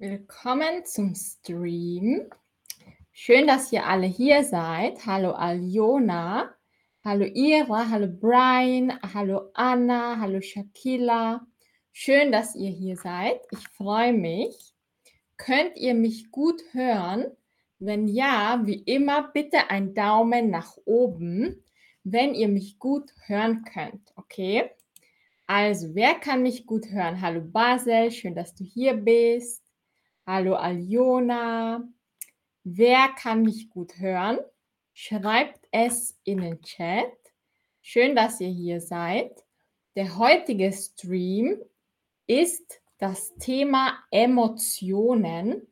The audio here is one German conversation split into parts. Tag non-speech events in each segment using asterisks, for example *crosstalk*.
Willkommen zum Stream. Schön, dass ihr alle hier seid. Hallo Aljona, hallo Ira, hallo Brian, hallo Anna, hallo Shakila. Schön, dass ihr hier seid. Ich freue mich. Könnt ihr mich gut hören? Wenn ja, wie immer, bitte ein Daumen nach oben, wenn ihr mich gut hören könnt. Okay? Also, wer kann mich gut hören? Hallo Basel, schön, dass du hier bist. Hallo Aljona. Wer kann mich gut hören? Schreibt es in den Chat. Schön, dass ihr hier seid. Der heutige Stream ist das Thema Emotionen.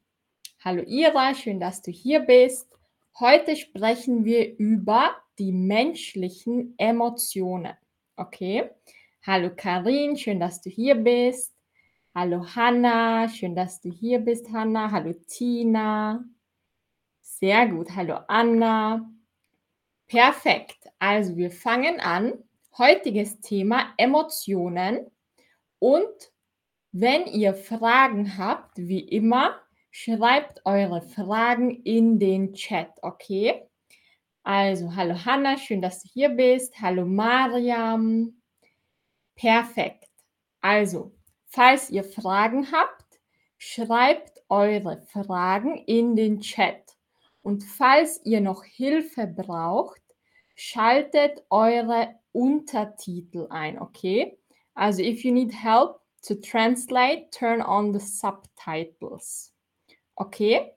Hallo Ira, schön, dass du hier bist. Heute sprechen wir über die menschlichen Emotionen. Okay? Hallo Karin, schön, dass du hier bist. Hallo Hanna, schön, dass du hier bist, Hanna. Hallo Tina. Sehr gut. Hallo Anna. Perfekt. Also wir fangen an. Heutiges Thema Emotionen. Und wenn ihr Fragen habt, wie immer, schreibt eure Fragen in den Chat, okay? Also, hallo Hanna, schön, dass du hier bist. Hallo Mariam. Perfekt. Also, falls ihr Fragen habt, schreibt eure Fragen in den Chat. Und falls ihr noch Hilfe braucht, schaltet eure Untertitel ein, okay? Also, if you need help to translate, turn on the subtitles. Okay?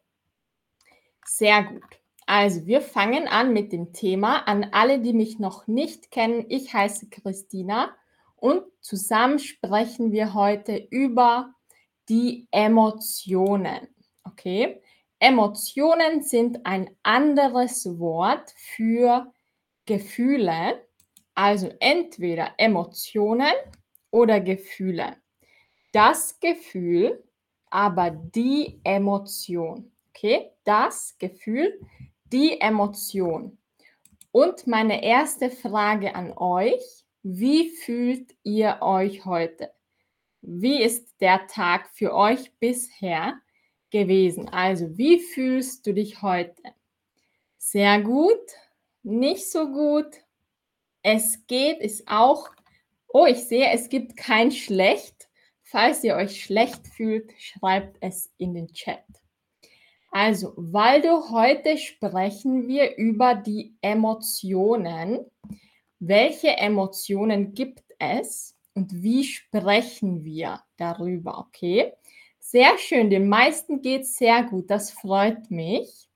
Sehr gut. Also, wir fangen an mit dem Thema. An alle, die mich noch nicht kennen, ich heiße Christina und zusammen sprechen wir heute über die Emotionen. Okay? Emotionen sind ein anderes Wort für Gefühle, also entweder Emotionen oder Gefühle. Das Gefühl, aber die Emotion. Okay? Das Gefühl, die Emotion. Und meine erste Frage an euch, wie fühlt ihr euch heute? Wie ist der Tag für euch bisher gewesen? Also, wie fühlst du dich heute? Sehr gut, nicht so gut. Es geht, ist auch. Oh, ich sehe, es gibt kein schlecht. Falls ihr euch schlecht fühlt, schreibt es in den Chat. Also, Waldo, heute sprechen wir über die Emotionen. Welche Emotionen gibt es und wie sprechen wir darüber? Okay, sehr schön. Den meisten geht es sehr gut. Das freut mich.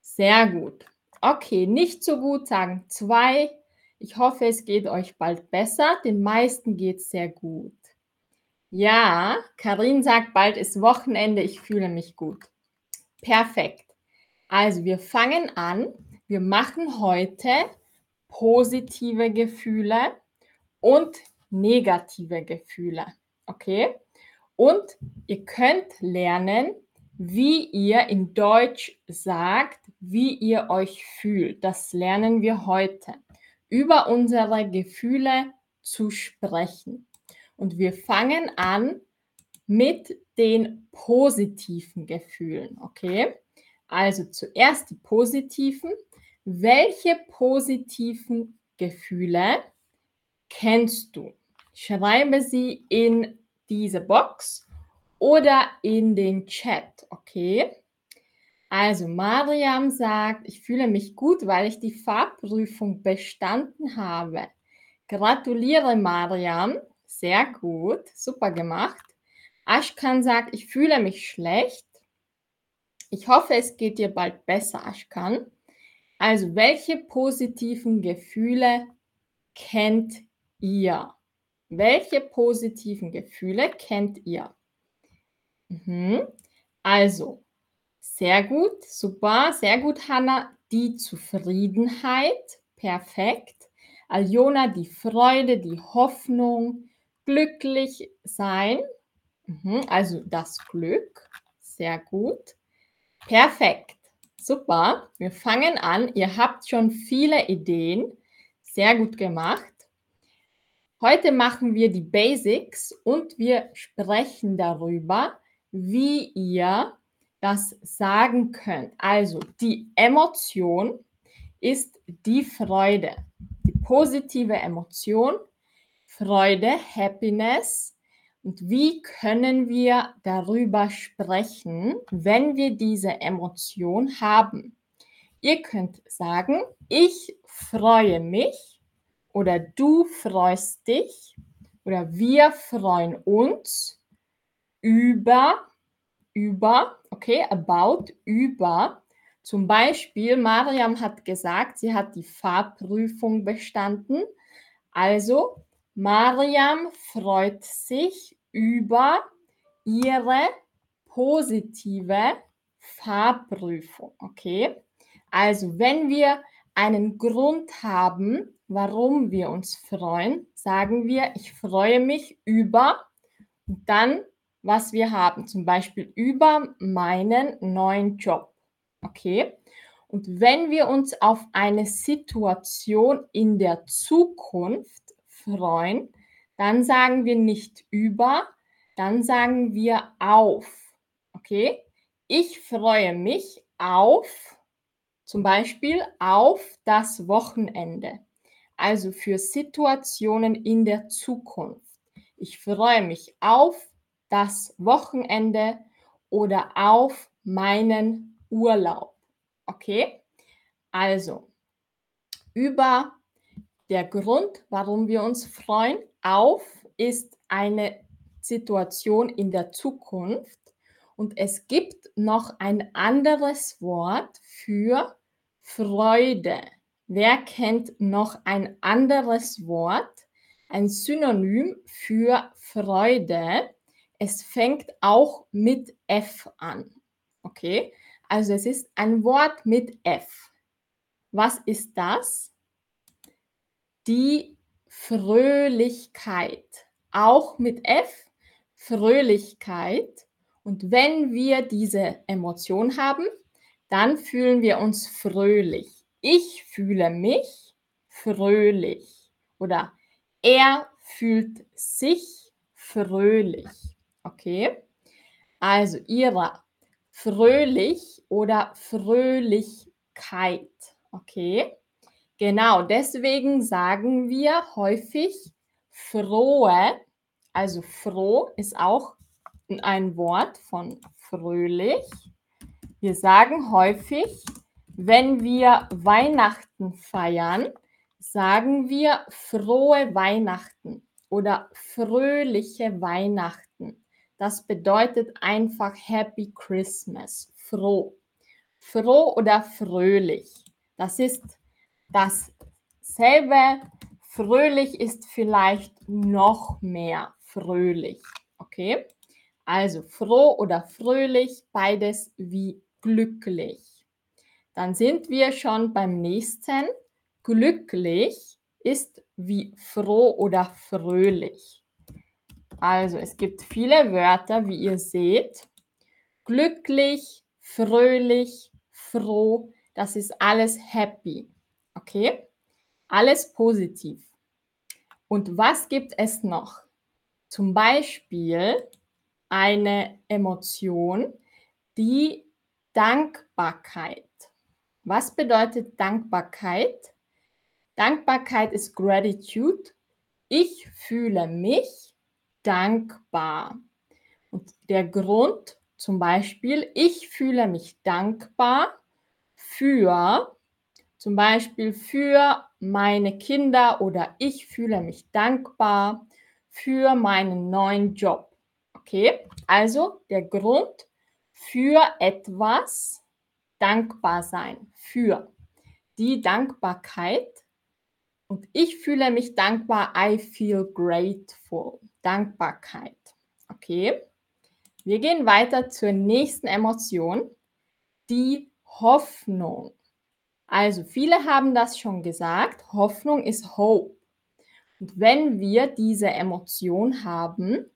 Sehr gut. Okay, nicht so gut sagen zwei. Ich hoffe, es geht euch bald besser. Den meisten geht es sehr gut. Ja, Karin sagt, bald ist Wochenende. Ich fühle mich gut. Perfekt. Also, wir fangen an. Wir machen heute positive Gefühle und negative Gefühle. Okay? Und ihr könnt lernen, wie ihr in Deutsch sagt, wie ihr euch fühlt. Das lernen wir heute. Über unsere Gefühle zu sprechen. Und wir fangen an mit den positiven Gefühlen. Okay? Also zuerst die positiven welche positiven Gefühle kennst du? Schreibe sie in diese Box oder in den Chat, okay? Also Mariam sagt, ich fühle mich gut, weil ich die Fahrprüfung bestanden habe. Gratuliere Mariam, sehr gut, super gemacht. Ashkan sagt, ich fühle mich schlecht. Ich hoffe, es geht dir bald besser, Ashkan. Also, welche positiven Gefühle kennt ihr? Welche positiven Gefühle kennt ihr? Mhm. Also, sehr gut, super, sehr gut, Hanna. Die Zufriedenheit, perfekt. Aljona, die Freude, die Hoffnung, glücklich sein, mhm. also das Glück, sehr gut. Perfekt. Super, wir fangen an. Ihr habt schon viele Ideen. Sehr gut gemacht. Heute machen wir die Basics und wir sprechen darüber, wie ihr das sagen könnt. Also die Emotion ist die Freude, die positive Emotion, Freude, Happiness. Und wie können wir darüber sprechen, wenn wir diese Emotion haben? Ihr könnt sagen, ich freue mich oder du freust dich oder wir freuen uns über, über, okay, about, über. Zum Beispiel, Mariam hat gesagt, sie hat die Fahrprüfung bestanden. Also, Mariam freut sich über ihre positive Fahrprüfung, okay? Also, wenn wir einen Grund haben, warum wir uns freuen, sagen wir, ich freue mich über dann, was wir haben, zum Beispiel über meinen neuen Job. Okay? Und wenn wir uns auf eine Situation in der Zukunft freuen, dann sagen wir nicht über, dann sagen wir auf. Okay? Ich freue mich auf zum Beispiel auf das Wochenende, also für Situationen in der Zukunft. Ich freue mich auf das Wochenende oder auf meinen Urlaub. Okay? Also, über der Grund, warum wir uns freuen, auf ist eine Situation in der Zukunft und es gibt noch ein anderes Wort für Freude. Wer kennt noch ein anderes Wort, ein Synonym für Freude? Es fängt auch mit F an. Okay, also es ist ein Wort mit F. Was ist das? Die Fröhlichkeit. Auch mit F. Fröhlichkeit. Und wenn wir diese Emotion haben, dann fühlen wir uns fröhlich. Ich fühle mich fröhlich oder er fühlt sich fröhlich. Okay? Also ihrer fröhlich oder Fröhlichkeit. Okay? Genau, deswegen sagen wir häufig frohe, also froh ist auch ein Wort von fröhlich. Wir sagen häufig, wenn wir Weihnachten feiern, sagen wir frohe Weihnachten oder fröhliche Weihnachten. Das bedeutet einfach Happy Christmas, froh. Froh oder fröhlich. Das ist dasselbe. Fröhlich ist vielleicht noch mehr fröhlich. Okay? Also froh oder fröhlich, beides wie glücklich. Dann sind wir schon beim nächsten. Glücklich ist wie froh oder fröhlich. Also es gibt viele Wörter, wie ihr seht. Glücklich, fröhlich, froh, das ist alles happy. Okay? Alles positiv. Und was gibt es noch? Zum Beispiel eine Emotion, die Dankbarkeit. Was bedeutet Dankbarkeit? Dankbarkeit ist Gratitude. Ich fühle mich dankbar. Und der Grund zum Beispiel, ich fühle mich dankbar für zum Beispiel für meine Kinder oder ich fühle mich dankbar für meinen neuen Job. Okay, also der Grund für etwas dankbar sein, für die Dankbarkeit. Und ich fühle mich dankbar, I feel grateful, Dankbarkeit. Okay, wir gehen weiter zur nächsten Emotion, die Hoffnung. Also viele haben das schon gesagt, Hoffnung ist Hope. Und wenn wir diese Emotion haben,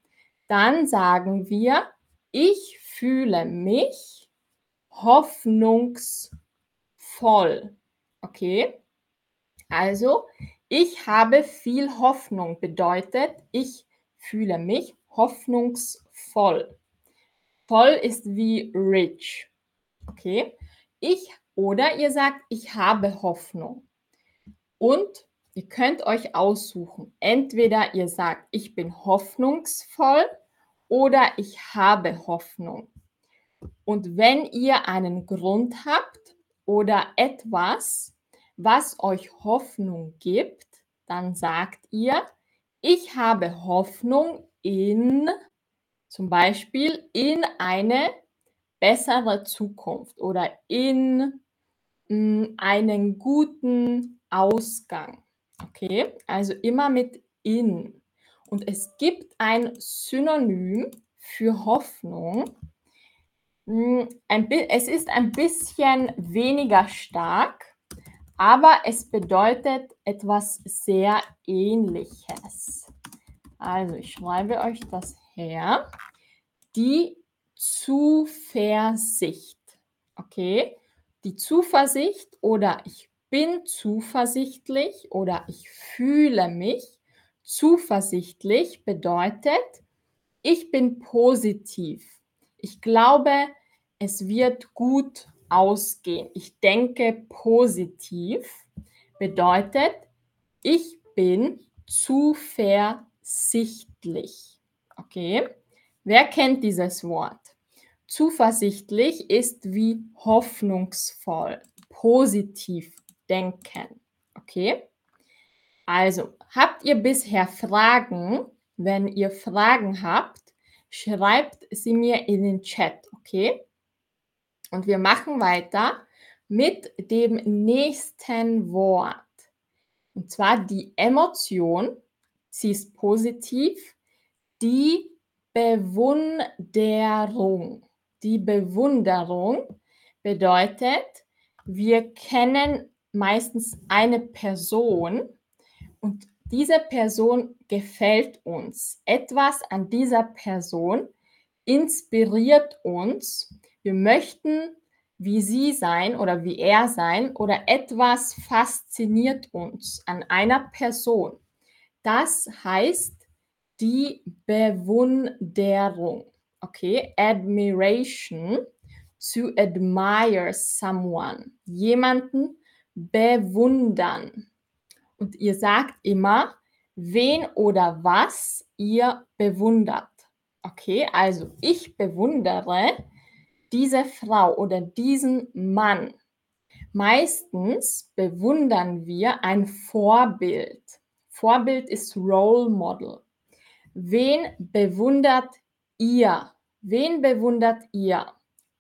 dann sagen wir, ich fühle mich hoffnungsvoll. Okay? Also, ich habe viel Hoffnung bedeutet, ich fühle mich hoffnungsvoll. Voll ist wie rich. Okay? Ich oder ihr sagt, ich habe Hoffnung. Und ihr könnt euch aussuchen. Entweder ihr sagt, ich bin hoffnungsvoll oder ich habe Hoffnung. Und wenn ihr einen Grund habt oder etwas, was euch Hoffnung gibt, dann sagt ihr, ich habe Hoffnung in zum Beispiel in eine bessere Zukunft oder in mh, hm, einen guten Ausgang. Okay, also immer mit in. Und es gibt ein Synonym für Hoffnung. Hm, es ist ein bisschen weniger stark, aber es bedeutet etwas sehr Ähnliches. Also ich schreibe euch das her. Die Zuversicht. Okay? Die Zuversicht oder ich bin zuversichtlich oder ich fühle mich zuversichtlich bedeutet, ich bin positiv. Ich glaube, es wird gut ausgehen. Ich denke positiv bedeutet, ich bin zuversichtlich. Okay? Wer kennt dieses Wort? Zuversichtlich ist wie hoffnungsvoll, positiv denken. Okay? Also, habt ihr bisher Fragen? Wenn ihr Fragen habt, schreibt sie mir in den Chat, okay? Und wir machen weiter mit dem nächsten Wort. Und zwar die Emotion, sie ist positiv, die Bewunderung. Die Bewunderung bedeutet, wir kennen meistens eine Person und diese Person gefällt uns. Etwas an dieser Person inspiriert uns. Wir möchten wie sie sein oder wie er sein oder etwas fasziniert uns an einer Person. Das heißt die Bewunderung. Okay, admiration, to admire someone, jemanden bewundern. Und ihr sagt immer, wen oder was ihr bewundert. Okay, also ich bewundere diese Frau oder diesen Mann. Meistens bewundern wir ein Vorbild. Vorbild ist Role Model. Wen bewundert ihr? Wen bewundert ihr?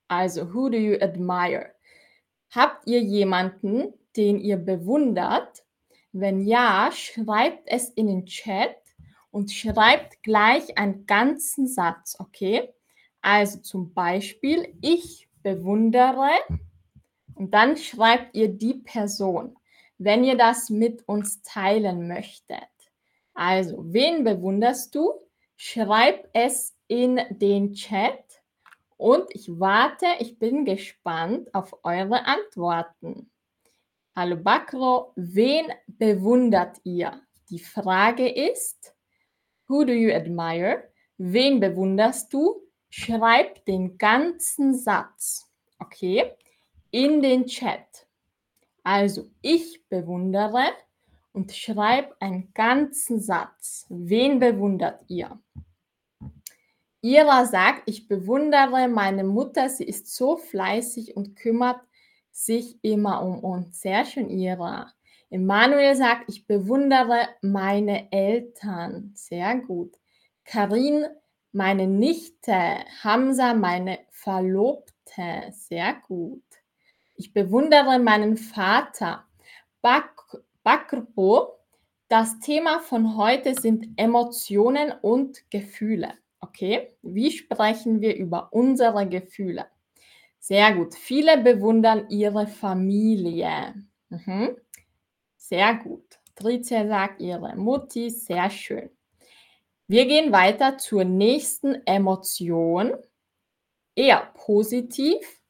Also, who do you admire? Habt ihr jemanden, den ihr bewundert? Wenn ja, schreibt es in den Chat und schreibt gleich einen ganzen Satz, okay? Also zum Beispiel, ich bewundere und dann schreibt ihr die Person, wenn ihr das mit uns teilen möchtet. Also, wen bewunderst du? Schreib es in den Chat und ich warte, ich bin gespannt auf eure Antworten. Hallo Bakro, wen bewundert ihr? Die Frage ist, who do you admire? Wen bewunderst du? Schreib den ganzen Satz, okay, in den Chat. Also, ich bewundere und schreib einen ganzen Satz. Wen bewundert ihr? Ira sagt, ich bewundere meine Mutter, sie ist so fleißig und kümmert sich immer um uns. Sehr schön, Ira. Emanuel sagt, ich bewundere meine Eltern. Sehr gut. Karin, meine Nichte. Hamza, meine Verlobte. Sehr gut. Ich bewundere meinen Vater. Bak Bakrpo. Das Thema von heute sind Emotionen und Gefühle. Okay, wie sprechen wir über unsere Gefühle? Sehr gut. Viele bewundern ihre Familie. Mhm. Sehr gut. Tricia sagt ihre Mutti. Sehr schön. Wir gehen weiter zur nächsten Emotion. Eher positiv.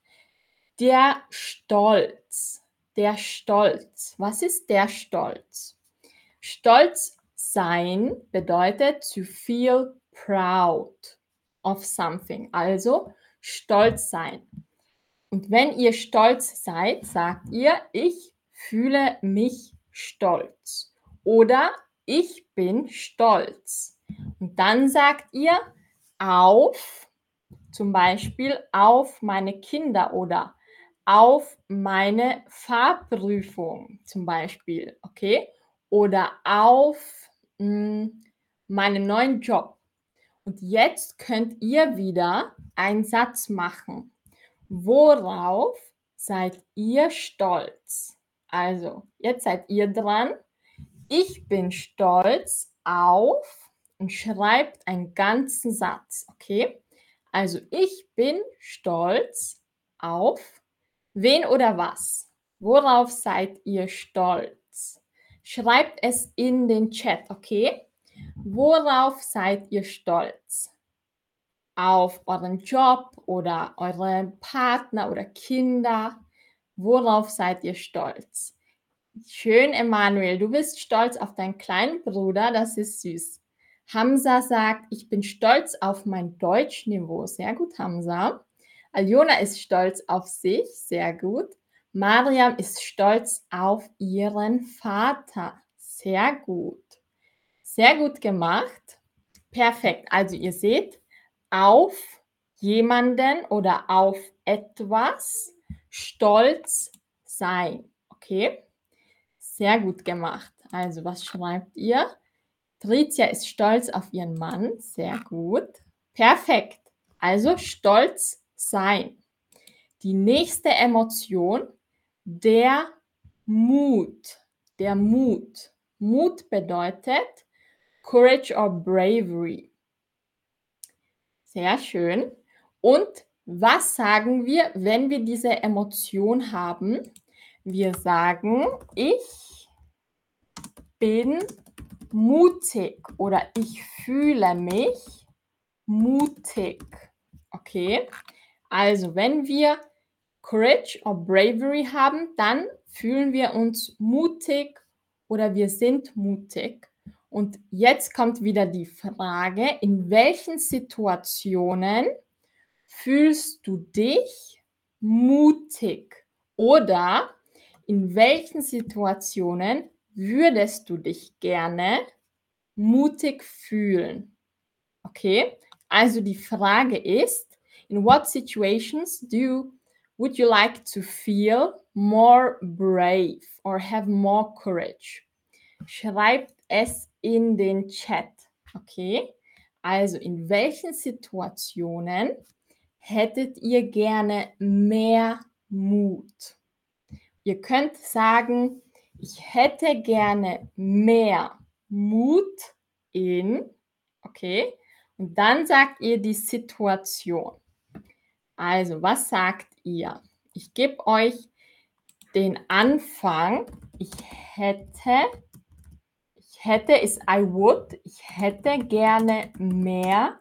Der Stolz der Stolz. Was ist der Stolz? Stolz sein bedeutet to feel proud of something. Also stolz sein. Und wenn ihr stolz seid, sagt ihr, ich fühle mich stolz. Oder ich bin stolz. Und dann sagt ihr auf, zum Beispiel auf meine Kinder oder auf meine Fahrprüfung zum Beispiel, okay? Oder auf mh, hm, meinen neuen Job. Und jetzt könnt ihr wieder einen Satz machen. Worauf seid ihr stolz? Also, jetzt seid ihr dran. Ich bin stolz auf und schreibt einen ganzen Satz, okay? Also, ich bin stolz auf wen oder was? Worauf seid ihr stolz? Schreibt es in den Chat, okay? Worauf seid ihr stolz? Auf euren Job oder euren Partner oder Kinder? Worauf seid ihr stolz? Schön, Emanuel. Du bist stolz auf deinen kleinen Bruder. Das ist süß. Hamza sagt, ich bin stolz auf mein Deutschniveau. Sehr gut, Hamza. Aljona ist stolz auf sich. Sehr gut. Mariam ist stolz auf ihren Vater. Sehr gut. Sehr gut gemacht. Perfekt. Also ihr seht, auf jemanden oder auf etwas stolz sein. Okay? Sehr gut gemacht. Also was schreibt ihr? Tricia ist stolz auf ihren Mann. Sehr gut. Perfekt. Also stolz sein. Die nächste Emotion, der Mut. Der Mut. Mut bedeutet, Courage or Bravery. Sehr schön. Und was sagen wir, wenn wir diese Emotion haben? Wir sagen, ich bin mutig oder ich fühle mich mutig. Okay? Also, wenn wir Courage or Bravery haben, dann fühlen wir uns mutig oder wir sind mutig. Und jetzt kommt wieder die Frage, in welchen Situationen fühlst du dich mutig? Oder in welchen Situationen würdest du dich gerne mutig fühlen? Okay, also die Frage ist, in what situations do you, would you like to feel more brave or have more courage? Schreibt es in den Chat. Okay? Also, in welchen Situationen hättet ihr gerne mehr Mut? Ihr könnt sagen, ich hätte gerne mehr Mut in, okay? Und dann sagt ihr die Situation. Also, was sagt ihr? Ich gebe euch den Anfang. Ich hätte hätte ist I would. Ich hätte gerne mehr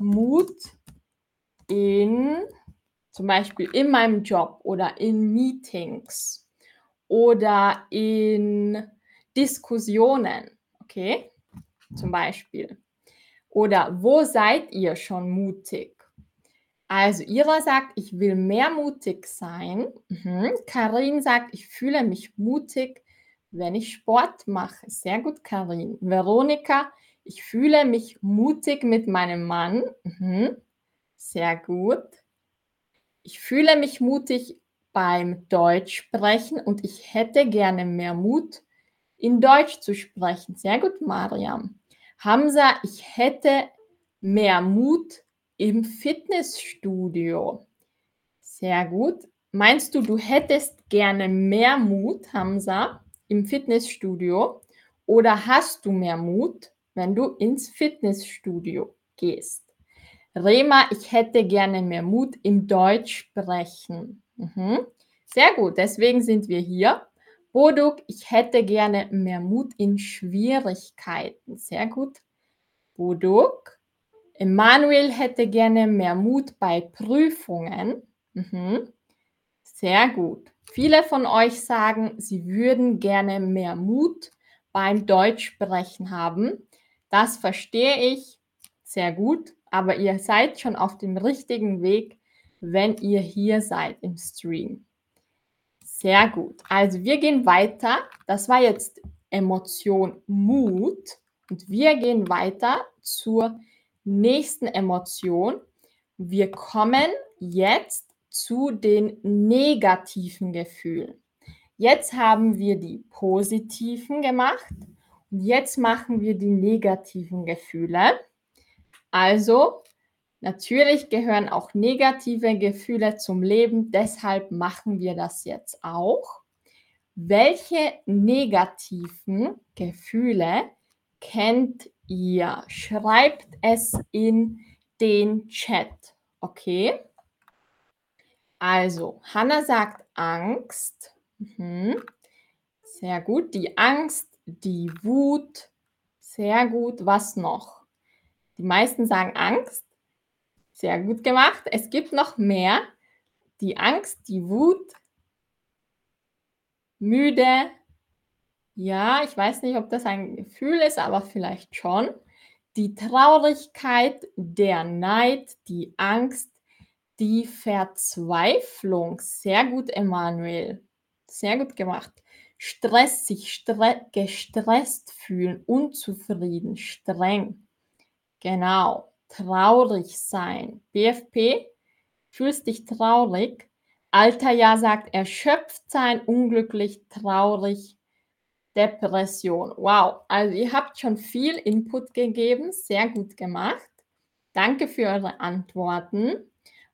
Mut in zum Beispiel in meinem Job oder in Meetings oder in Diskussionen. Okay? Zum Beispiel. Oder wo seid ihr schon mutig? Also Ira sagt, ich will mehr mutig sein. Mhm. Karin sagt, ich fühle mich mutig, wenn ich Sport mache. Sehr gut, Karin. Veronika, ich fühle mich mutig mit meinem Mann. Mhm. Sehr gut. Ich fühle mich mutig beim Deutsch sprechen und ich hätte gerne mehr Mut, in Deutsch zu sprechen. Sehr gut, Mariam. Hamza, ich hätte mehr Mut im Fitnessstudio. Sehr gut. Meinst du, du hättest gerne mehr Mut, Hamza? Im Fitnessstudio oder hast du mehr Mut, wenn du ins Fitnessstudio gehst? Rema, ich hätte gerne mehr Mut im Deutsch sprechen. Mhm. Sehr gut, deswegen sind wir hier. Boduk, ich hätte gerne mehr Mut in Schwierigkeiten. Sehr gut. Boduk. Emanuel hätte gerne mehr Mut bei Prüfungen. Mhm. Sehr gut. Viele von euch sagen, sie würden gerne mehr Mut beim Deutschsprechen haben. Das verstehe ich sehr gut, aber ihr seid schon auf dem richtigen Weg. wenn ihr hier seid im Stream. Sehr gut. Also wir gehen weiter. Das war jetzt Emotion Mut. Und wir gehen weiter zur nächsten Emotion. Wir kommen jetzt zu den negativen Gefühlen. Jetzt haben wir die positiven gemacht und jetzt machen wir die negativen Gefühle. Also natürlich gehören auch negative Gefühle zum Leben, deshalb machen wir das jetzt auch. Welche negativen Gefühle kennt ihr? Schreibt es in den Chat, okay? Also, Hannah sagt Angst. Mhm. Sehr gut. Die Angst, die Wut. Sehr gut. Was noch? Die meisten sagen Angst. Sehr gut gemacht. Es gibt noch mehr. Die Angst, die Wut, müde. Ja, ich weiß nicht, ob das ein Gefühl ist, aber vielleicht schon. Die Traurigkeit, der Neid, die Angst, die Verzweiflung. Sehr gut, Emanuel. Sehr gut gemacht. Stress, sich stre gestresst fühlen, unzufrieden, streng. Genau. Traurig sein. BFP, fühlst dich traurig. Alter Ja sagt erschöpft sein, unglücklich, traurig, Depression. Wow, also ihr habt schon viel Input gegeben, sehr gut gemacht. Danke für eure Antworten.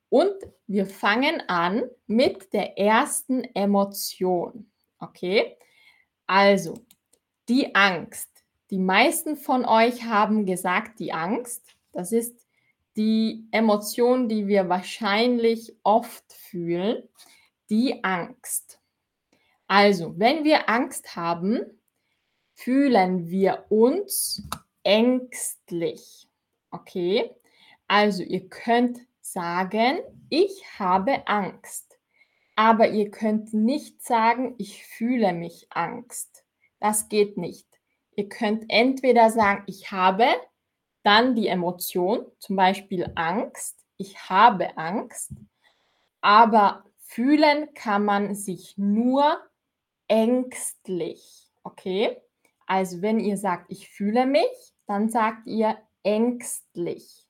Und wir fangen an mit der ersten Emotion. Okay? Also, die Angst. Die meisten von euch haben gesagt, die Angst, das ist die Emotion, die wir wahrscheinlich oft fühlen, die Angst. Also, wenn wir Angst haben, fühlen wir uns ängstlich. Okay? Also, ihr könnt sagen, ich habe Angst. Aber ihr könnt nicht sagen, ich fühle mich Angst. Das geht nicht. Ihr könnt entweder sagen, ich habe, dann die Emotion, zum Beispiel Angst. Ich habe Angst. Aber fühlen kann man sich nur ängstlich. Okay? Also wenn ihr sagt, ich fühle mich, dann sagt ihr ängstlich.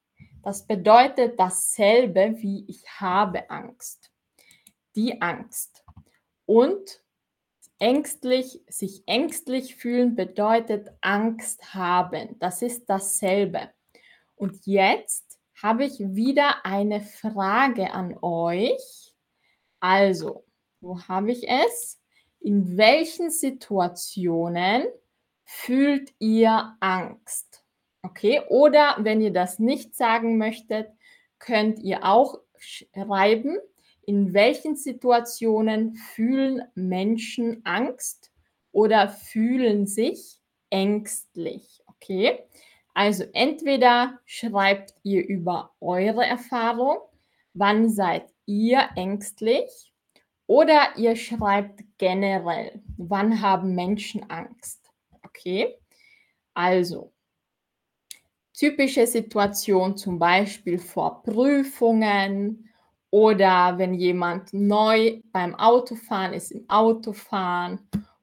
Das bedeutet dasselbe wie ich habe Angst. Die Angst. Und ängstlich, sich ängstlich fühlen bedeutet Angst haben. Das ist dasselbe. Und jetzt habe ich wieder eine Frage an euch. Also, wo habe ich es? In welchen Situationen fühlt ihr Angst? Okay, oder wenn ihr das nicht sagen möchtet, könnt ihr auch schreiben, in welchen Situationen fühlen Menschen Angst oder fühlen sich ängstlich. Okay, also entweder schreibt ihr über eure Erfahrung, wann seid ihr ängstlich, oder ihr schreibt generell, wann haben Menschen Angst. Okay, also typische Situation zum Beispiel vor Prüfungen oder wenn jemand neu beim Autofahren ist, im Autofahren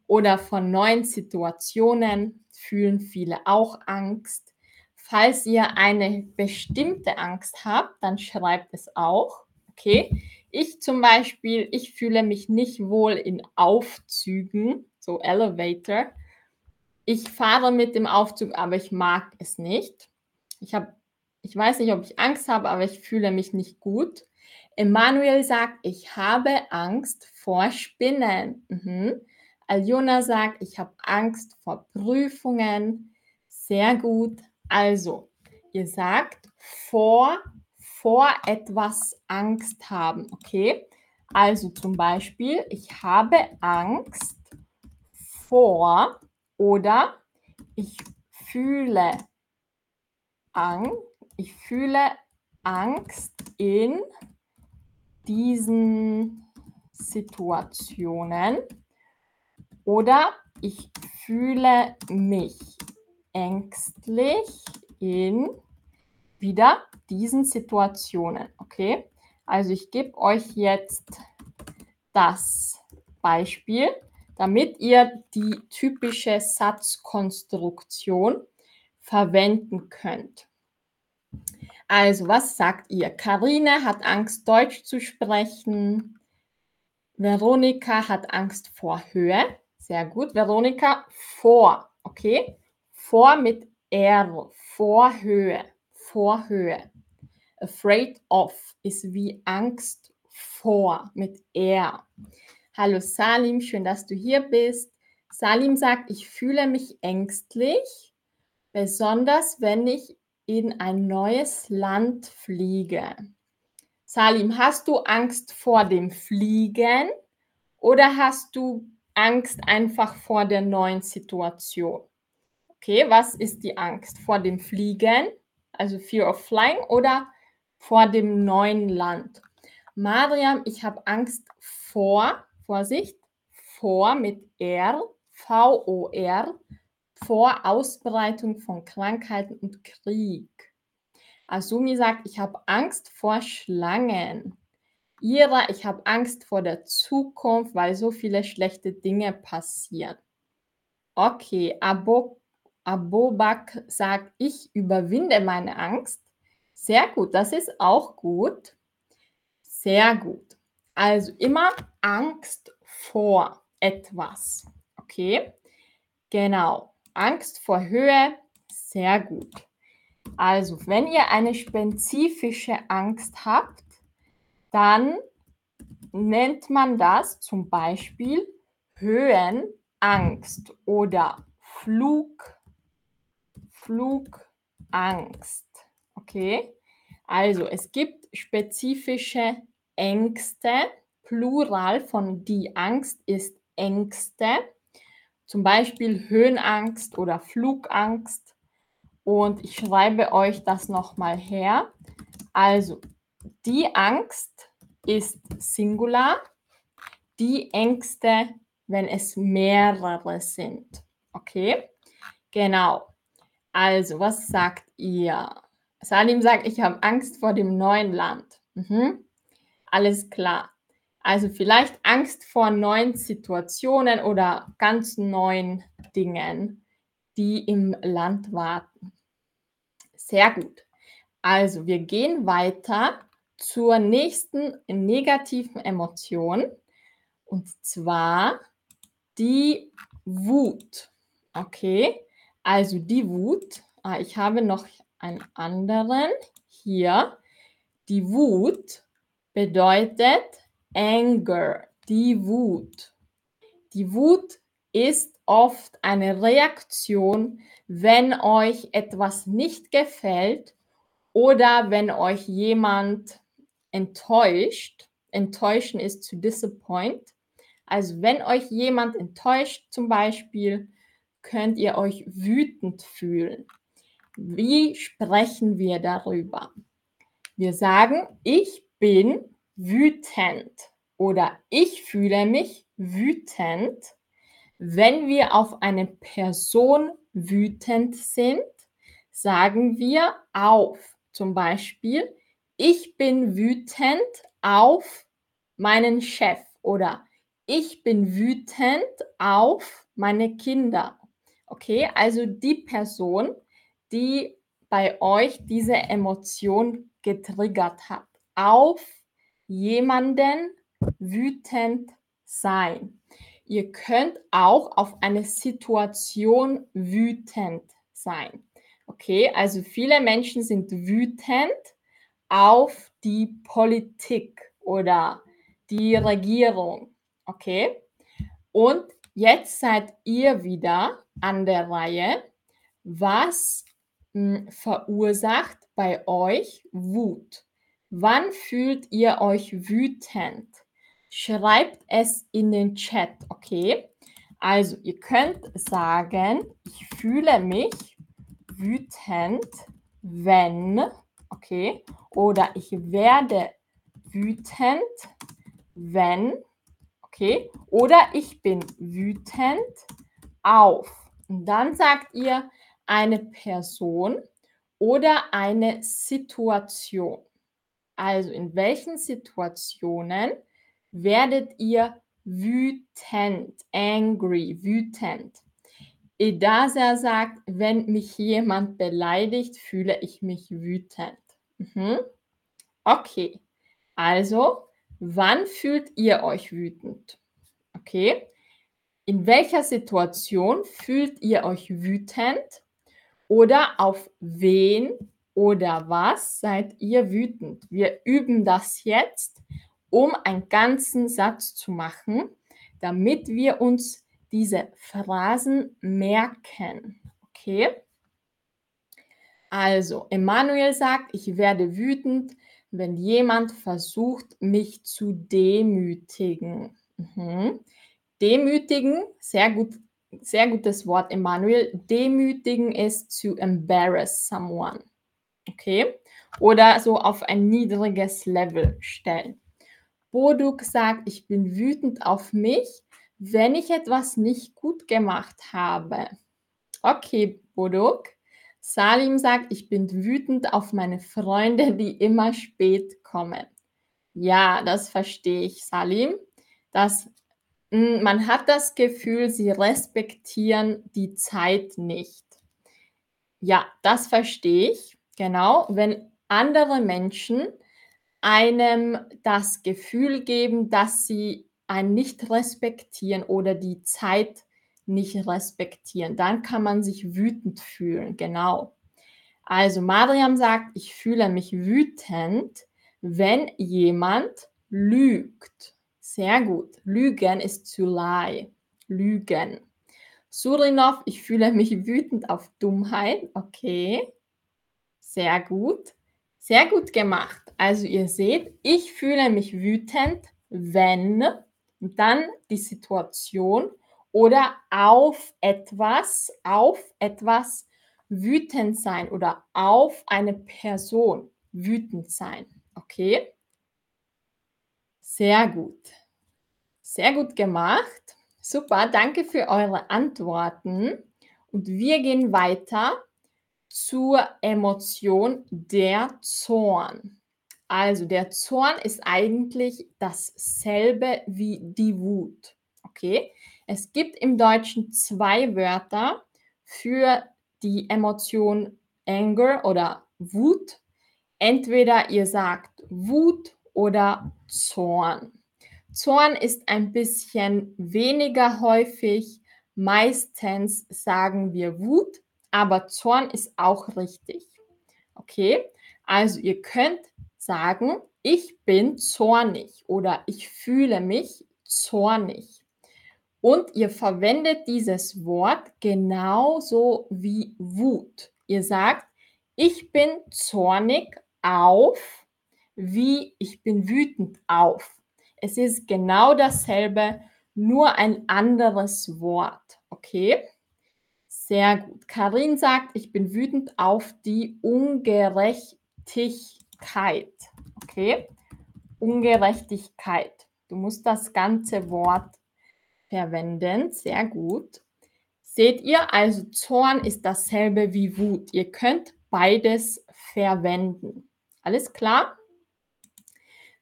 oder von neuen Situationen fühlen viele auch Angst. Falls ihr eine bestimmte Angst habt, dann schreibt es auch. Okay, ich zum Beispiel, ich fühle mich nicht wohl in Aufzügen, so Elevator. Ich fahre mit dem Aufzug, aber ich mag es nicht. Ich habe, ich weiß nicht, ob ich Angst habe, aber ich fühle mich nicht gut. Emanuel sagt, ich habe Angst vor Spinnen. Mhm. Aljona sagt, ich habe Angst vor Prüfungen. Sehr gut. Also, ihr sagt vor, vor etwas Angst haben. Okay? Also zum Beispiel, ich habe Angst vor oder ich fühle Angst, ich fühle Angst in diesen Situationen oder ich fühle mich ängstlich in wieder diesen Situationen. Okay? Also ich gebe euch jetzt das Beispiel, damit ihr die typische Satzkonstruktion verwenden könnt. Also, was sagt ihr? Karine hat Angst, Deutsch zu sprechen. Veronika hat Angst vor Höhe. Sehr gut. Veronika, vor. Okay? Vor mit R. Vor Höhe. Vor Höhe. Afraid of ist wie Angst vor mit R. Hallo Salim, schön, dass du hier bist. Salim sagt, ich fühle mich ängstlich, besonders wenn ich in ein neues Land fliege. Salim, hast du Angst vor dem Fliegen oder hast du Angst einfach vor der neuen Situation? Okay, was ist die Angst? Vor dem Fliegen, also Fear of Flying oder vor dem neuen Land? Mariam, ich habe Angst vor, Vorsicht, vor mit R, V-O-R, vor Ausbreitung von Krankheiten und Krieg. Asumi sagt, ich habe Angst vor Schlangen. Ira, ich habe Angst vor der Zukunft, weil so viele schlechte Dinge passieren. Okay, Abo, Abobak sagt, ich überwinde meine Angst. Sehr gut, das ist auch gut. Sehr gut. Also immer Angst vor etwas. Okay, genau. Angst vor Höhe, sehr gut. Also, wenn ihr eine spezifische Angst habt, dann nennt man das zum Beispiel Höhenangst oder Flug, Flugangst. Okay? Also, es gibt spezifische Ängste. Plural von die Angst ist Ängste zum Beispiel Höhenangst oder Flugangst. Und ich schreibe euch das nochmal her. Also, die Angst ist Singular, die Ängste, wenn es mehrere sind. Okay? Genau. Also, was sagt ihr? Salim sagt, ich habe Angst vor dem neuen Land. Mhm. Alles klar. Also vielleicht Angst vor neuen Situationen oder ganz neuen Dingen, die im Land warten. Sehr gut. Also wir gehen weiter zur nächsten negativen Emotion und zwar die Wut. Okay, also die Wut. Ah, ich habe noch einen anderen hier. Die Wut bedeutet Anger, die Wut. Die Wut ist oft eine Reaktion, wenn euch etwas nicht gefällt oder wenn euch jemand enttäuscht. Enttäuschen ist zu disappoint. Also wenn euch jemand enttäuscht zum Beispiel, könnt ihr euch wütend fühlen. Wie sprechen wir darüber? Wir sagen, ich bin wütend oder ich fühle mich wütend. Wenn wir auf eine Person wütend sind, sagen wir auf. Zum Beispiel, ich bin wütend auf meinen Chef oder ich bin wütend auf meine Kinder. Okay, also die Person, die bei euch diese Emotion getriggert hat. Auf jemanden wütend sein. Ihr könnt auch auf eine Situation wütend sein. Okay, also viele Menschen sind wütend auf die Politik oder die Regierung. Okay, und jetzt seid ihr wieder an der Reihe. Was mh, hm, verursacht bei euch Wut? Wann fühlt ihr euch wütend? Schreibt es in den Chat, okay? Also, ihr könnt sagen, ich fühle mich wütend, wenn, okay? Oder ich werde wütend, wenn, okay? Oder ich bin wütend auf. Und dann sagt ihr eine Person oder eine Situation. Also in welchen Situationen werdet ihr wütend, angry, wütend? Edasa sagt, wenn mich jemand beleidigt, fühle ich mich wütend. Mhm. Okay, also wann fühlt ihr euch wütend? Okay, in welcher Situation fühlt ihr euch wütend? Oder auf wen oder was seid ihr wütend? Wir üben das jetzt, um einen ganzen Satz zu machen, damit wir uns diese Phrasen merken. Okay? Also, Emanuel sagt, ich werde wütend, wenn jemand versucht, mich zu demütigen. Mhm. Demütigen, sehr gut, sehr gutes Wort, Emanuel. Demütigen ist to embarrass someone. Okay? Oder so auf ein niedriges Level stellen. Boduk sagt, ich bin wütend auf mich, wenn ich etwas nicht gut gemacht habe. Okay, Boduk. Salim sagt, ich bin wütend auf meine Freunde, die immer spät kommen. Ja, das verstehe ich, Salim. Das, hm, man hat das Gefühl, sie respektieren die Zeit nicht. Ja, das verstehe ich. Genau, wenn andere Menschen einem das Gefühl geben, dass sie einen nicht respektieren oder die Zeit nicht respektieren, dann kann man sich wütend fühlen. Genau. Also Mariam sagt, ich fühle mich wütend, wenn jemand lügt. Sehr gut. Lügen ist to lie. Lügen. Surinov, ich fühle mich wütend auf Dummheit. Okay. Sehr gut. Sehr gut gemacht. Also ihr seht, ich fühle mich wütend, wenn und dann die Situation oder auf etwas, auf etwas wütend sein oder auf eine Person wütend sein. Okay? Sehr gut. Sehr gut gemacht. Super, danke für eure Antworten. Und wir gehen weiter zur Emotion der Zorn. Also der Zorn ist eigentlich dasselbe wie die Wut. Okay? Es gibt im Deutschen zwei Wörter für die Emotion Anger oder Wut. Entweder ihr sagt Wut oder Zorn. Zorn ist ein bisschen weniger häufig. Meistens sagen wir Wut, aber Zorn ist auch richtig. Okay, also ihr könnt sagen, ich bin zornig oder ich fühle mich zornig. Und ihr verwendet dieses Wort genauso wie Wut. Ihr sagt, ich bin zornig auf, wie ich bin wütend auf. Es ist genau dasselbe, nur ein anderes Wort. Okay? Sehr gut. Karin sagt, ich bin wütend auf die Ungerechtigkeit. Okay? Ungerechtigkeit. Du musst das ganze Wort verwenden. Sehr gut. Seht ihr, also Zorn ist dasselbe wie Wut. Ihr könnt beides verwenden. Alles klar?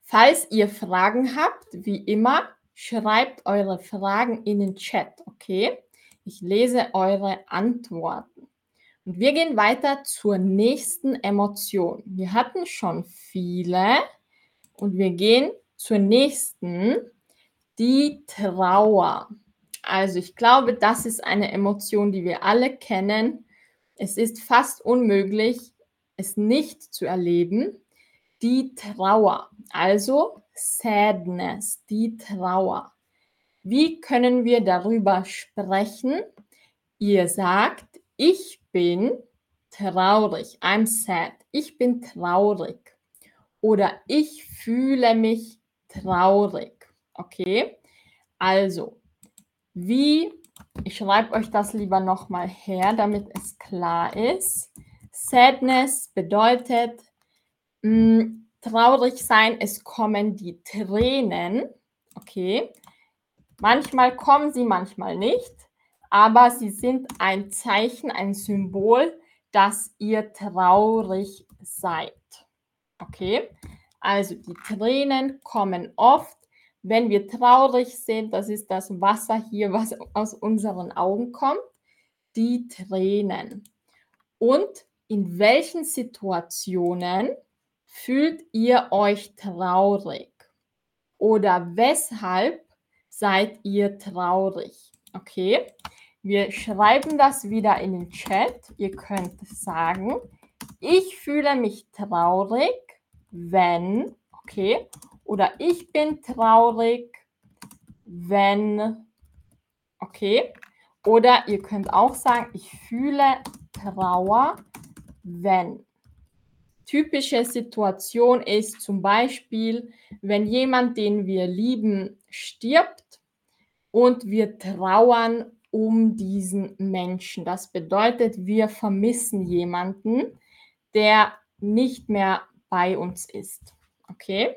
Falls ihr Fragen habt, wie immer, schreibt eure Fragen in den Chat, okay? Ich lese eure Antworten. Und wir gehen weiter zur nächsten Emotion. Wir hatten schon viele und wir gehen zur nächsten, die Trauer. Also ich glaube, das ist eine Emotion, die wir alle kennen. Es ist fast unmöglich, es nicht zu erleben. Die Trauer, also Sadness, die Trauer. Wie können wir darüber sprechen? Ihr sagt, ich bin traurig. I'm sad. Ich bin traurig. Oder ich fühle mich traurig. Okay? Also, wie, ich schreibe euch das lieber nochmal her, damit es klar ist. Sadness bedeutet mh, mm, traurig sein, es kommen die Tränen. Okay? Manchmal kommen sie, manchmal nicht, aber sie sind ein Zeichen, ein Symbol, dass ihr traurig seid. Okay? Also die Tränen kommen oft, wenn wir traurig sind. Das ist das Wasser hier, was aus unseren Augen kommt. Die Tränen. Und in welchen Situationen fühlt ihr euch traurig? Oder weshalb seid ihr traurig? Okay, wir schreiben das wieder in den Chat. Ihr könnt sagen, ich fühle mich traurig, wenn, okay, oder ich bin traurig, wenn, okay, oder ihr könnt auch sagen, ich fühle Trauer, wenn. Typische Situation ist zum Beispiel, wenn jemand, den wir lieben, stirbt und wir trauern um diesen Menschen. Das bedeutet, wir vermissen jemanden, der nicht mehr bei uns ist. Okay?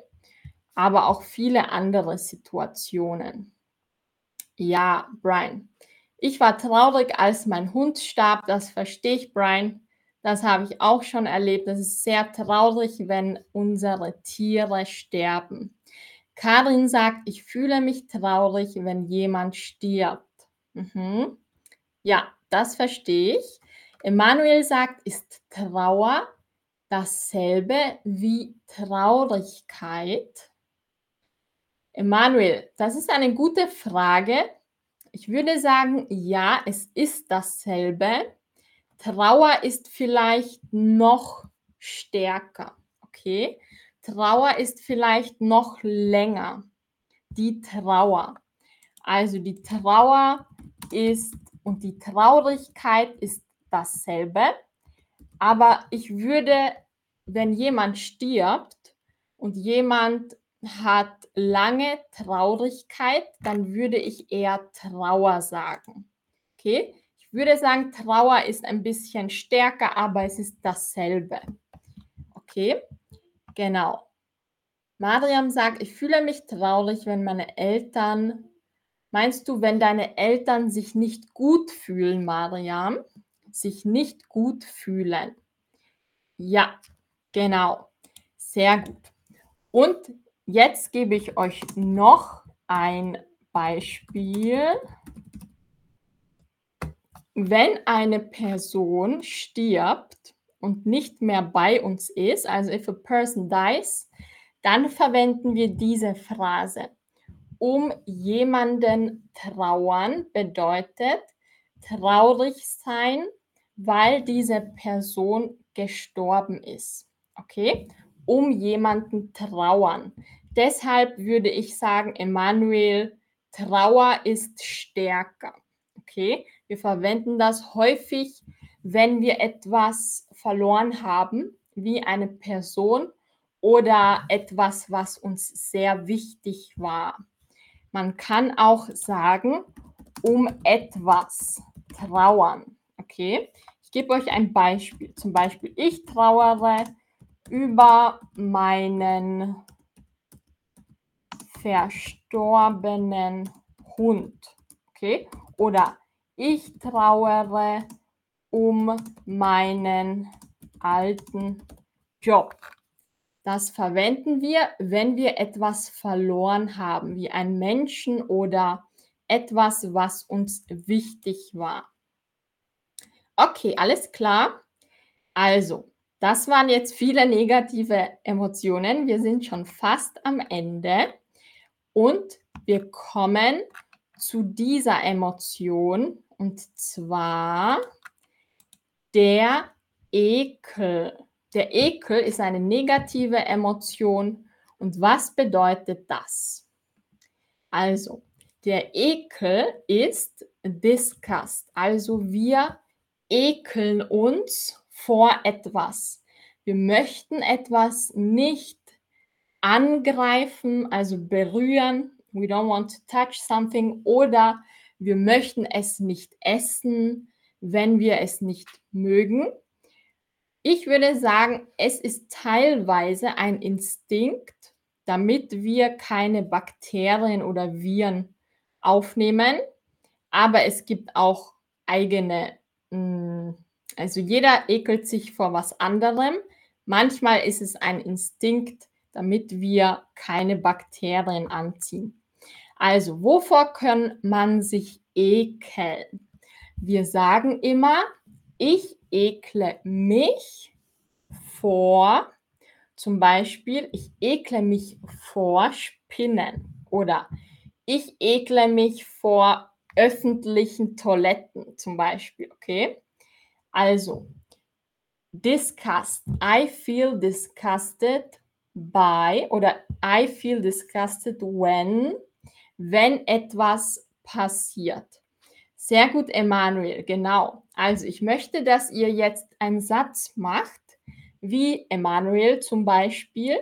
Aber auch viele andere Situationen. Ja, Brian. Ich war traurig, als mein Hund starb. Das verstehe ich, Brian. Das habe ich auch schon erlebt. Das ist sehr traurig, wenn unsere Tiere sterben. Karin sagt, ich fühle mich traurig, wenn jemand stirbt. Mhm. Ja, das verstehe ich. Emanuel sagt, ist Trauer dasselbe wie Traurigkeit? Emanuel, das ist eine gute Frage. Ich würde sagen, ja, es ist dasselbe. Trauer ist vielleicht noch stärker. Okay? Trauer ist vielleicht noch länger. Die Trauer. Also die Trauer ist und die Traurigkeit ist dasselbe. Aber ich würde, wenn jemand stirbt und jemand hat lange Traurigkeit, dann würde ich eher Trauer sagen. Okay? Ich würde sagen, Trauer ist ein bisschen stärker, aber es ist dasselbe. Okay? Genau. Mariam sagt, ich fühle mich traurig, wenn meine Eltern Meinst du, wenn deine Eltern sich nicht gut fühlen, Mariam, sich nicht gut fühlen? Ja, genau. Sehr gut. Und jetzt gebe ich euch noch ein Beispiel. Wenn eine Person stirbt und nicht mehr bei uns ist, also if a person dies, dann verwenden wir diese Phrase um jemanden trauern bedeutet traurig sein, weil diese Person gestorben ist. Okay? Um jemanden trauern. Deshalb würde ich sagen, Emanuel, Trauer ist stärker. Okay? Wir verwenden das häufig, wenn wir etwas verloren haben, wie eine Person oder etwas, was uns sehr wichtig war. Man kann auch sagen, um etwas trauern. Okay, ich gebe euch ein Beispiel. Zum Beispiel, ich trauere über meinen verstorbenen Hund. Okay, oder ich trauere um meinen alten Job. Das verwenden wir, wenn wir etwas verloren haben, wie ein Menschen oder etwas, was uns wichtig war. Okay, alles klar. Also, das waren jetzt viele negative Emotionen. Wir sind schon fast am Ende und wir kommen zu dieser Emotion und zwar der Ekel. Der Ekel ist eine negative Emotion. Und was bedeutet das? Also, der Ekel ist Disgust. Also wir ekeln uns vor etwas. Wir möchten etwas nicht angreifen, also berühren. We don't want to touch something. Oder wir möchten es nicht essen, wenn wir es nicht mögen. Ich würde sagen, es ist teilweise ein Instinkt, damit wir keine Bakterien oder Viren aufnehmen. Aber es gibt auch eigene, hm, also jeder ekelt sich vor was anderem. Manchmal ist es ein Instinkt, damit wir keine Bakterien anziehen. Also, wovor kann man sich ekeln? Wir sagen immer, ich ekle mich vor, zum Beispiel, ich ekle mich vor Spinnen oder ich ekle mich vor öffentlichen Toiletten zum Beispiel, okay? Also, disgust. I feel disgusted by oder I feel disgusted when, wenn etwas passiert. Sehr gut, Emanuel, genau. Also ich möchte, dass ihr jetzt einen Satz macht, wie Emanuel zum Beispiel,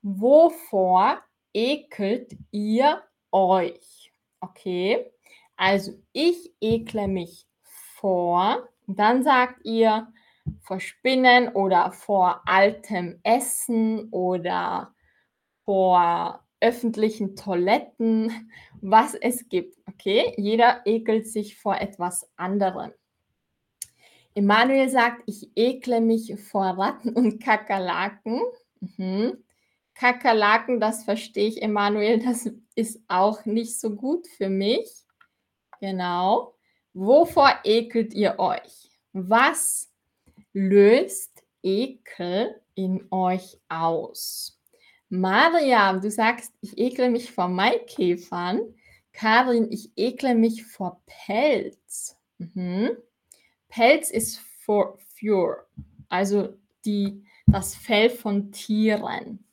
wovor ekelt ihr euch? Okay, also ich ekle mich vor. Dann sagt ihr, vor Spinnen oder vor altem Essen oder vor öffentlichen Toiletten, was es gibt. Okay, jeder ekelt sich vor etwas anderem. Emanuel sagt, ich ekle mich vor Ratten und Kakerlaken. Mhm. Kakerlaken, das verstehe ich, Emanuel, das ist auch nicht so gut für mich. Genau. Wovor ekelt ihr euch? Was löst Ekel in euch aus? Mariam, du sagst, ich ekle mich vor Maikäfern. Karin, ich ekle mich vor Pelz. Mhm. Pelz ist for fur, also die, das Fell von Tieren.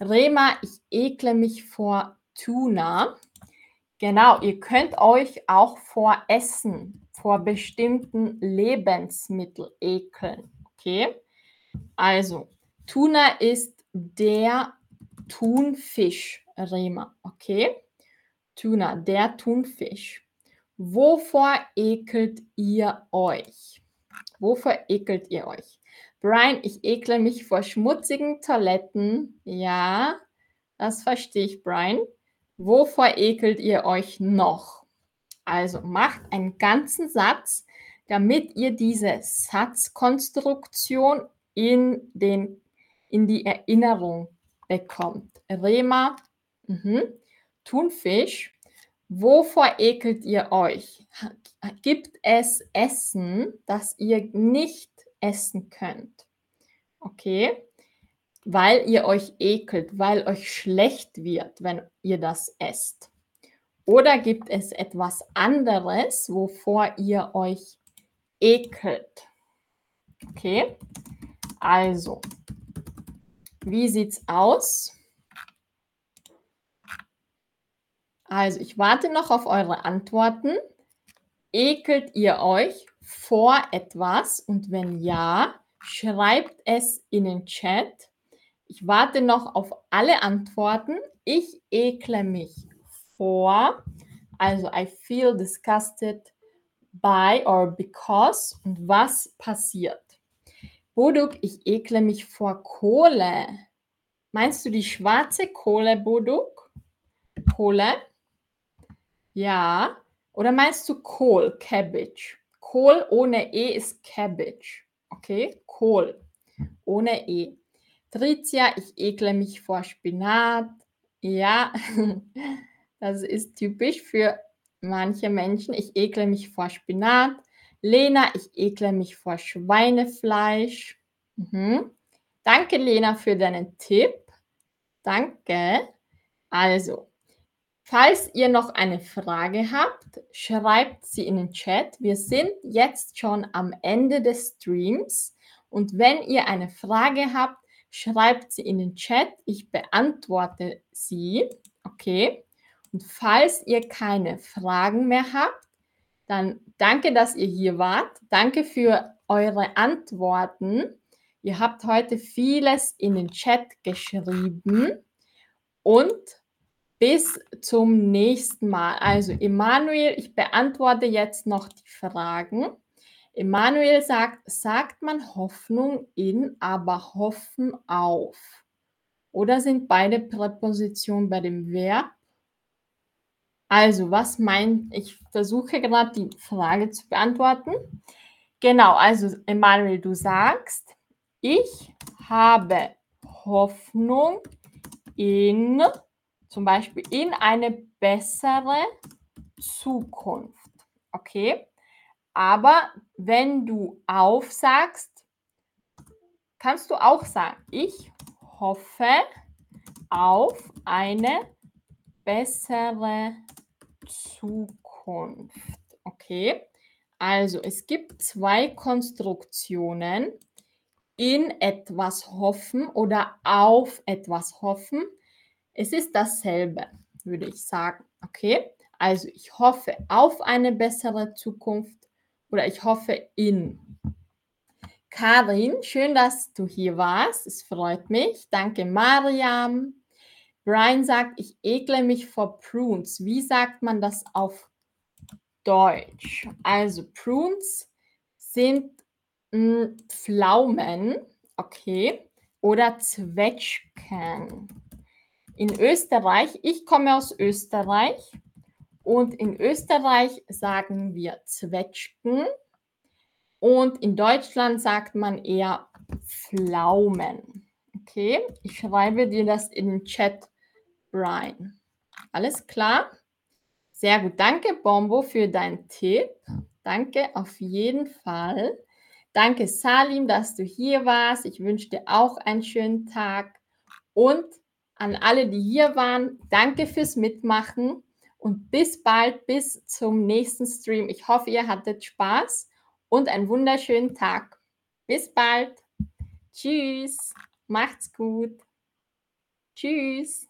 Rema, ich ekle mich vor Tuna. Genau, ihr könnt euch auch vor Essen vor bestimmten Lebensmitteln ekeln. Okay? Also, Tuna ist der Thunfisch, Rema. Okay? Tuna, der Thunfisch. Wovor ekelt ihr euch? Wovor ekelt ihr euch? Brian, ich ekle mich vor schmutzigen Toiletten. Ja, das verstehe ich, Brian. Wovor ekelt ihr euch noch? Also macht einen ganzen Satz, damit ihr diese Satzkonstruktion in, den, in die Erinnerung bekommt. Rema, mh, Thunfisch, wovor ekelt ihr euch? Gibt es Essen, das ihr nicht essen könnt? Okay, weil ihr euch ekelt, weil euch schlecht wird, wenn ihr das esst. Oder gibt es etwas anderes, wovor ihr euch ekelt? Okay, also, wie sieht's aus? Also, ich warte noch auf eure Antworten. Ekelt ihr euch vor etwas? Und wenn ja, schreibt es in den Chat. Ich warte noch auf alle Antworten. Ich ekle mich vor. Also I feel disgusted by or because und was passiert. Boduk, ich ekle mich vor Kohle. Meinst du die schwarze Kohle, Boduk? Kohle? Ja. Oder meinst du Kohl, Cabbage? Kohl ohne E ist Cabbage. Okay? Kohl ohne E. Tricia, ich ekle mich vor Spinat. Ja. *laughs* Das ist typisch für manche Menschen. Ich ekle mich vor Spinat. Lena, ich ekle mich vor Schweinefleisch. Mhm. Danke, Lena, für deinen Tipp. Danke. Also, falls ihr noch eine Frage habt, schreibt sie in den Chat. Wir sind jetzt schon am Ende des Streams. Und wenn ihr eine Frage habt, schreibt sie in den Chat. Ich beantworte sie. Okay. Und falls ihr keine Fragen mehr habt, dann danke, dass ihr hier wart. Danke für eure Antworten. Ihr habt heute vieles in den Chat geschrieben. Und bis zum nächsten Mal. Also Emanuel, ich beantworte jetzt noch die Fragen. Emanuel sagt, sagt man Hoffnung in, aber hoffen auf? Oder sind beide Präpositionen bei dem Verb? Also, was meint, ich versuche gerade die Frage zu beantworten. Genau, also Emanuel, du sagst, ich habe Hoffnung in, zum Beispiel in eine bessere Zukunft. Okay? Aber wenn du aufsagst, kannst du auch sagen, ich hoffe auf eine bessere Zukunft. Okay? Also es gibt zwei Konstruktionen in etwas hoffen oder auf etwas hoffen. Es ist dasselbe, würde ich sagen. Okay? Also ich hoffe auf eine bessere Zukunft oder ich hoffe in. Karin, schön, dass du hier warst. Es freut mich. Danke, Mariam. Brian sagt, ich ekle mich vor Prunes. Wie sagt man das auf Deutsch? Also Prunes sind mh, hm, Pflaumen, okay, oder Zwetschgen. In Österreich, ich komme aus Österreich und in Österreich sagen wir Zwetschgen und in Deutschland sagt man eher Pflaumen. Okay, ich schreibe dir das in den Chat, Brian. Alles klar? Sehr gut. Danke, Bombo, für deinen Tipp. Danke auf jeden Fall. Danke, Salim, dass du hier warst. Ich wünsche dir auch einen schönen Tag. Und an alle, die hier waren, danke fürs Mitmachen und bis bald, bis zum nächsten Stream. Ich hoffe, ihr hattet Spaß und einen wunderschönen Tag. Bis bald. Tschüss. Macht's gut. Tschüss.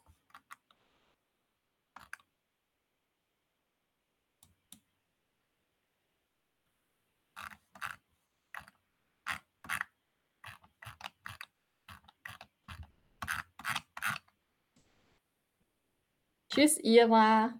Tschüss, Ira.